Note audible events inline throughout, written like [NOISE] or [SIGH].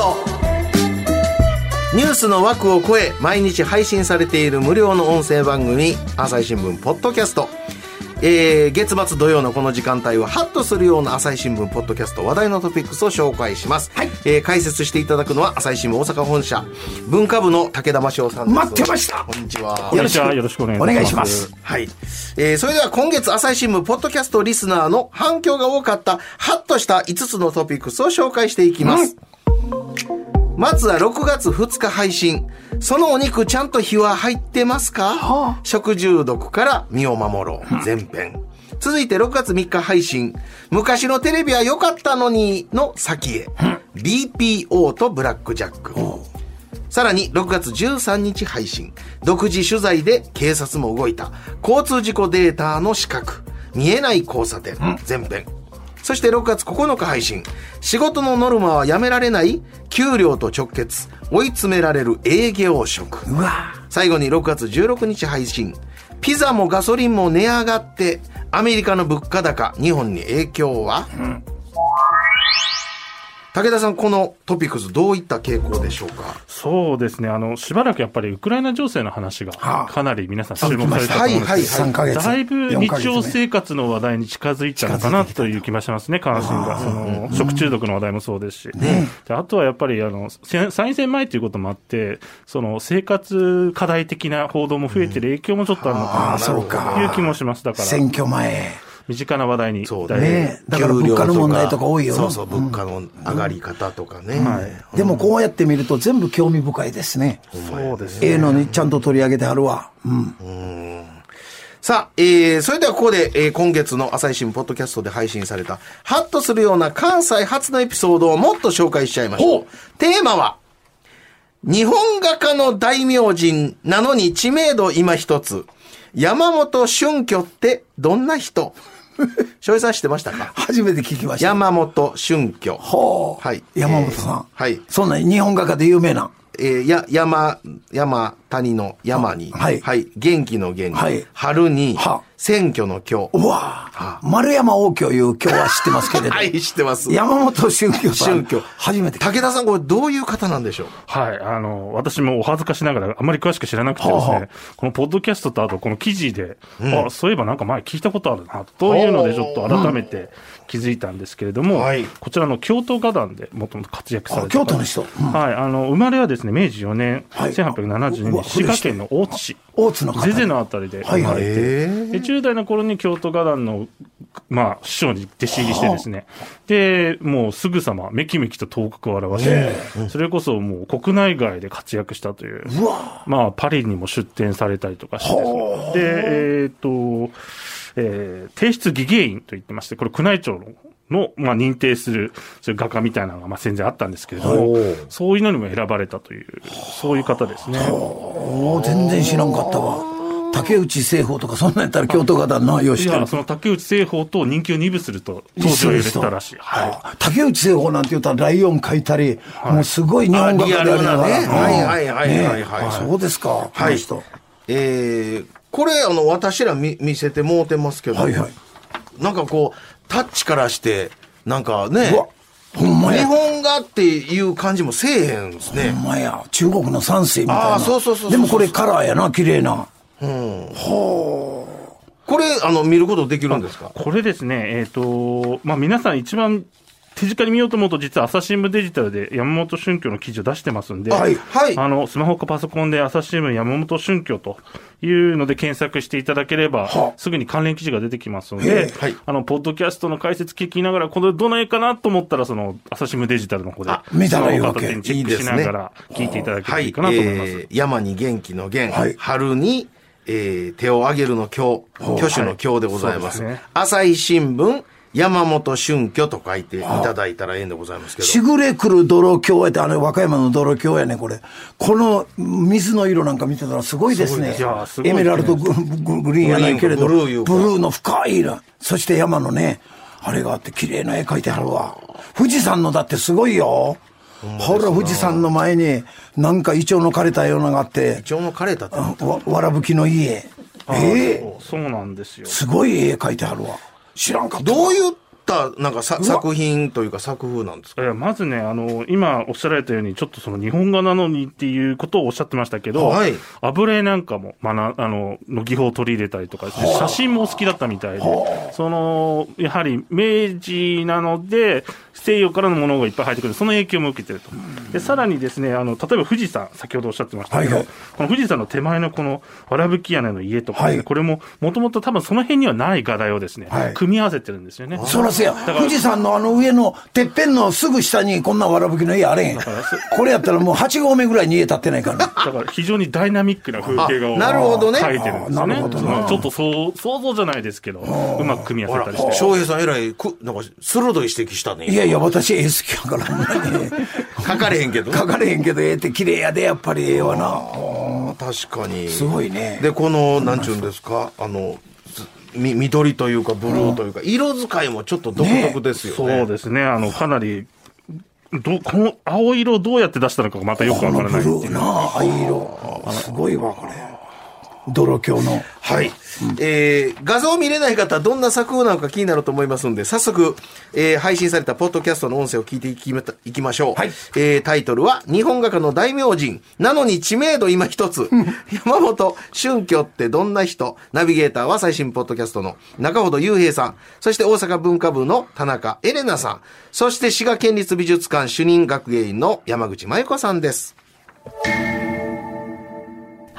ト。ニュースの枠を超え毎日配信されている無料の音声番組朝日新聞ポッドキャスト。えー、月末土曜のこの時間帯はハッとするような朝日新聞ポッドキャスト話題のトピックスを紹介します、はい。えー解説していただくのは朝日新聞大阪本社文化部の武田真翔さんです。待ってました。こんにちは。よろしくお願いします。お願いします。はい。えー、それでは今月朝日新聞ポッドキャストリスナーの反響が多かった、ハッとした5つのトピックスを紹介していきます。まずは6月2日配信。そのお肉ちゃんと火は入ってますか、はあ食中毒から身を守ろう。前編。続いて6月3日配信。昔のテレビは良かったのにの先へ。BPO とブラックジャック。さらに6月13日配信。独自取材で警察も動いた。交通事故データの死角。見えない交差点。前編。そして6月9日配信。仕事のノルマはやめられない給料と直結。追い詰められる営業職。うわ最後に6月16日配信。ピザもガソリンも値上がって、アメリカの物価高、日本に影響は、武田さん、このトピックスどういった傾向でしょうか？そうですね。あのしばらくやっぱりウクライナ情勢の話がはあ。かなり皆さん注目されたと思うんですけど、はいはい3ヶ月だいぶ4ヶ月ね。日常生活の話題に近づいたのかなという気がしますね、関心が。その、食中毒の話題もそうですし。であとはやっぱり、あの、せ参院選前ということもあって、その、生活課題的な報道も増えてる影響もちょっとあるのあかあそうなというか気もします。だから、選挙前身近な話題にそうだねだから物価の問題とか多いよそうそう、物価の上がり方とかね。はい。でもこうやって見ると全部興味深いですね。そうですね。ええのにちゃんと取り上げてはるわ。うん。さあ、えー、それではここで、えー、今月の朝日新聞ポッドキャストで配信された、ハッとするような関西初のエピソードをもっと紹介しちゃいましょう。テーマは、日本画家の大名人なのに知名度今一つ。山本春居ってどんな人？[LAUGHS] 翔平さん知ってましたか？初めて聞きました。山本春居。ほう。はい。山本さん。はい。そんな日本画家で有名なえー、や、山、山、谷の山に、はい。元気の元に、はい。春には、選挙の今日。うわ丸山王居いう今日は知ってますけれど。[LAUGHS] はい、知ってます。山本春居さん春居初めて。武田さん、これどういう方なんでしょう？はい。あの、私もお恥ずかしながら、あまり詳しく知らなくてですね、はこのポッドキャストとあとこの記事で、あ、そういえばなんか前聞いたことあるな、というのでちょっと改めて気づいたんですけれども、はい。こちらの京都画壇でもともと活躍されてあ京都の人。うん。はい。あの、生まれはですね、明治4年、はい。1872うわ年、滋賀県の大津市。大津の方。ゼゼのあたりで。生まれて、へーで10代の頃に京都画壇の、まあ、師匠に弟子入りしてですね、で、もうすぐさまめきめきと頭角を現して、それこそもう国内外で活躍したという、まあ、パリにも出展されたりとかしてですね、で、えっ、と、えー提出技芸員と言ってまして、これ宮内庁の、の、まあ、認定する、そういう画家みたいなのが、まあ、戦前あったんですけれども、そういうのにも選ばれたという、そういう方ですね。全然知らんかったわ竹内製法とかそんなんやったら京都画壇のよう知いや、ってるその竹内製法と人気を二分すると、当時は言われてたらしい。は竹内製法なんて言ったらライオン描いたり、もうすごい日本画家でありながらあリアルなねうんはいはいはいはいはいねあそうですか、こはいの人。えー、これ、あの、私ら見見せてもうてますけど、はいはいなんかこう、タッチからして、なんかねうわ、ほんま日や本画っていう感じもせえへんですね。ほんまや中国の山水みたいなあーそうそうそうそうでもこれカラーやな綺麗なこれ、あの、見ることできるんですか？い。これですね、えっ、と、まあ、皆さん一番手近に見ようと思うと、実は朝日新聞デジタルで山本春居の記事を出してますんで、はいはい。あの、スマホかパソコンで朝日新聞山本春居というので検索していただければ、はあ。すぐに関連記事が出てきますのへでえ、はい。あの、ポッドキャストの解説聞きながら、これどないかなと思ったら、その、朝日新聞デジタルの方であ、見たらいいわけチェックしながら聞いていただければいいかなと思います。えー山に元気の元、はい。春に、えー手を挙げるの今日、挙手の今日でございます。そうですね朝日新聞、山本春居と書いていただいたらええんでございますけど。しぐれ来る泥橋やって、あれ、和歌山の泥橋やね、これ。この水の色なんか見てたらすごいですね。すごいエメラルドグググリーンやないけれど、ブルーの深い色。そして山のね、あれがあって綺麗な絵描いてあるわ。富士山のだってすごいよ。ほら、富士山の前に、なんかイチョウの枯れたようなのがあって、一応の枯れたって。わわらぶきの家。ええそうなんですよ。すごい絵描いてあるわ。知らんかったわ。どういった、なんかさ作品というか作風なんですか？えーまずね、あの、今おっしゃられたように、ちょっとその日本画なのにっていうことをおっしゃってましたけど、はい。油絵なんかも、まな、あの、の技法を取り入れたりとかね、写真もお好きだったみたいで、その、やはり明治なので、西洋からのものがいっぱい入ってくる、その影響も受けてると。で、さらにですね、あの、例えば富士山、先ほどおっしゃってましたけど、はいはい。この富士山の手前のこの、わらぶき屋根の家とかね、はい。これも、もともと多分その辺にはない画題をですね、はい。組み合わせてるんですよね。そらせや。富士山のあの上のてっぺんのすぐ下にこんなわらぶきの家あれへん。これやったらもう8合目ぐらいに家建ってないからね。だから非常にダイナミックな風景画をあなるほどね描いてるんですよね。あなるほどなうんちょっとそう想像じゃないですけど、うまく組み合わせたりして。翔平さんえらい、く、なんか、鋭い指摘したね。いやいや、私絵好きやから、ほんまに。[LAUGHS] 書かれへんけど。書かれへんけど、絵って綺麗やで、やっぱり絵はな。あ確かに。すごいねで、この、なんちゅうんですか、あの、ずみ緑というか、ブルーというか、色使いもちょっと独特ですよね。そうですね。あの、かなり、ど、この青色をどうやって出したのかがまたよくわからないいう。ーな、藍色。すごいわ、これ。泥鏡の。はい。えー画像を見れない方はどんな作風なのか気になると思いますので、早速、えー配信されたポッドキャストの音声を聞いていきいきましょう。はいえータイトルは、日本画家の大名人、なのに知名度今一つ、[LAUGHS] 山本春居ってどんな人ナビゲーターは最新ポッドキャストの中ほど雄平さん、そして大阪文化部の田中エレナさん、そして滋賀県立美術館主任学芸員の山口真由子さんです。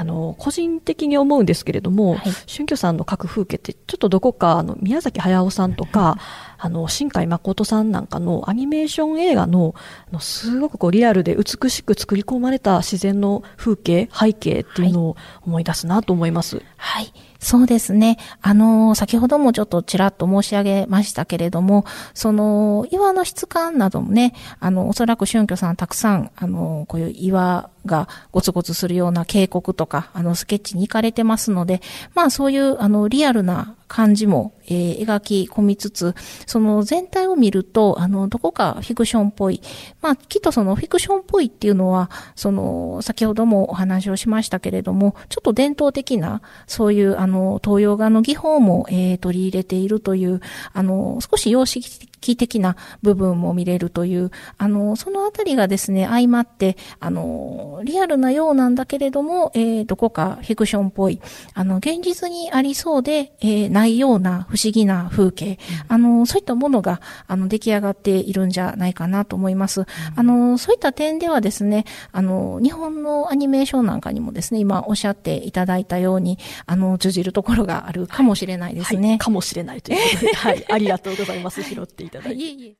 あの、個人的に思うんですけれども、春居さんの描く風景って、ちょっとどこか、あの、宮崎駿さんとか、あの、新海誠さんなんかのアニメーション映画の、あのすごくこう、リアルで美しく作り込まれた自然の風景、背景っていうのを思い出すなと思います。はい。そうですね。あの、先ほどもちょっとちらっと申し上げましたけれども、その、岩の質感などもね、あの、おそらく春居さんたくさん、あの、こういう岩がゴツゴツするような渓谷とか、あの、スケッチに行かれてますので、まあそういう、あの、リアルな感じも、えー描き込みつつ、その全体を見ると、あの、どこかフィクションっぽい。まあ、きっとそのフィクションっぽいっていうのは、その、先ほどもお話をしましたけれども、ちょっと伝統的な、そういう、あの、東洋画の技法も、えー取り入れているという、あの、少し様式的な部分も見れるという、あの、そのあたりがですね、相まって、あの、リアルなようなんだけれども、えーどこかフィクションっぽい、あの、現実にありそうで、えーないような不思議な風景、あの、そういったものが、あの、出来上がっているんじゃないかなと思います。あの、そういった点ではですね、あの、日本のアニメーションなんかにもですね、今おっしゃっていただいたように、あの、通じるところがあるかもしれないですね。はい、かもしれないということで、はい、ありがとうございます。拾っていただいて。いえいえ。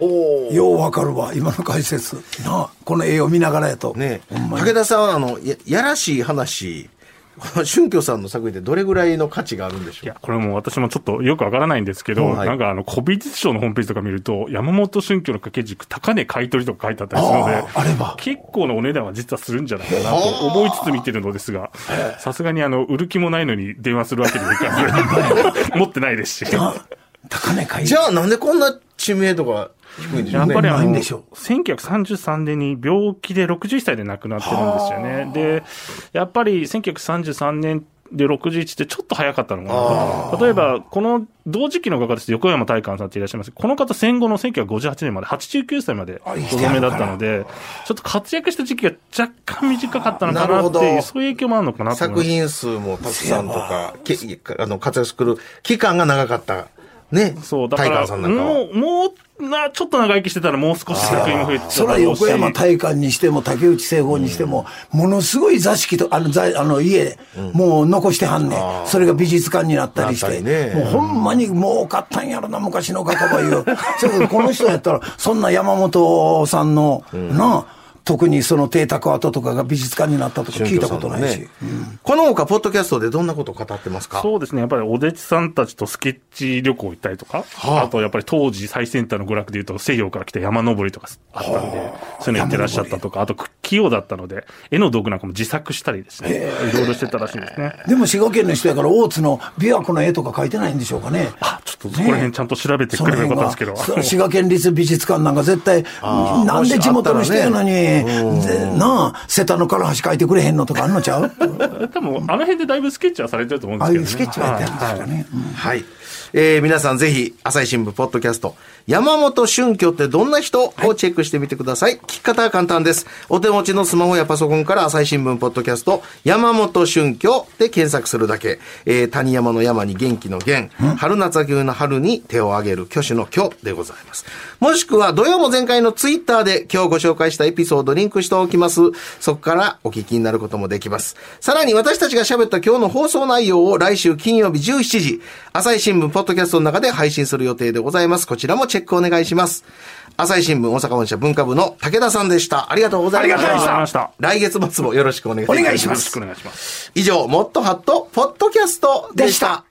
おようわかるわ、今の解説。なあ、この絵を見ながらやと。ね武田さんは、あの、ややらしい話、こ [LAUGHS] の春居さんの作品ってどれぐらいの価値があるんでしょう？いや、これも私もちょっとよくわからないんですけど、はい。なんかあの、古美術商のホームページとか見ると、山本春居の掛け軸、高値買い取りとか書いてあったりするのであ、れば。結構なお値段は実はするんじゃないかなと思いつつ見てるのですが、さすがにあの、売る気もないのに電話するわけにもいかず、[LAUGHS] [LAUGHS] 持ってないですし。高値買い。じゃあなんでこんな知名度が低いんでしょうね。やっぱりあの、ないんでしょ1933年に病気で61歳で亡くなってるんですよね。で、やっぱり1933年で61ってちょっと早かったのかなと。例えば、この同時期の画家ですと横山大観さんっていらっしゃいます。この方戦後の1958年まで89歳までご存命だったので、ちょっと活躍した時期が若干短かったのかなっていう、そういう影響もあるのかなと思います。作品数もたくさんとか、けあの活躍する期間が長かった。ね。そう、だから、さんなんかは。もう、もう、な、ちょっと長生きしてたらもう少し作品も増えてたそれは横山大観にしても竹内製法にしても、ものすごい座敷と、あの、座あの家、もう残してはんねん。それが美術館になったりして。ねもうほんまに儲かったんやろな、昔の画家は言う。それこの人やったら、そんな山本さんの、なあ、特にその邸宅跡とかが美術館になったとか聞いたことないし。ね。この他、ポッドキャストでどんなことを語ってますか？そうですね。やっぱりお弟子さんたちとスケッチ旅行行ったりとか、はあ。あとやっぱり当時最先端の娯楽でいうと西洋から来た山登りとかあったんで、そういうのやってらっしゃったとか、あと器用だったので、絵の道具なんかも自作したりですね、いろいろしてたらしいんですね。でも滋賀県の人やから大津の琵琶湖の絵とか描いてないんでしょうかね。あ、ちょっとそこら辺ちゃんと調べてくればよかったですけど。滋賀県立美術館なんか絶対、なんで地元の人やのに、ぜなあ、瀬田の唐橋描いてくれへんのとかあんのちゃう？[LAUGHS] 多分、あの辺でだいぶスケッチはされてると思うんあですけどね。あいうスケッチはやってるんですかね。うんはい。えー、皆さんぜひ、朝日新聞ポッドキャスト、山本春居ってどんな人をチェックしてみてください。聞き方は簡単です。お手持ちのスマホやパソコンから朝日新聞ポッドキャスト、山本春居で検索するだけ。えー、谷山の山に元気の元、春夏秋冬の春に手を挙げる挙手の挙でございます。もしくは、土曜も前回のツイッターで今日ご紹介したエピソードリンクしておきます。そこからお聞きになることもできます。さらに私たちが喋った今日の放送内容を来週金曜日17時、朝日新聞ポッドキャストの中で配信する予定でございます。こちらもチェックお願いします。朝日新聞大阪本社文化部の武田さんでした。ありがとうございました。ありがとうございました来月末もよろしくお願いします。お願いしますよろしくお願いします。以上、もっとハット、ポッドキャストでした。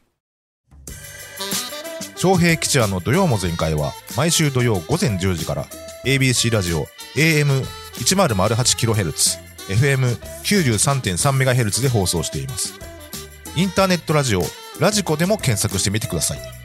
昌平吉也の土曜も全開は毎週土曜午前10時から ABC ラジオ AM1008kHz FM93.3MHz で放送していますインターネットラジオラジコでも検索してみてください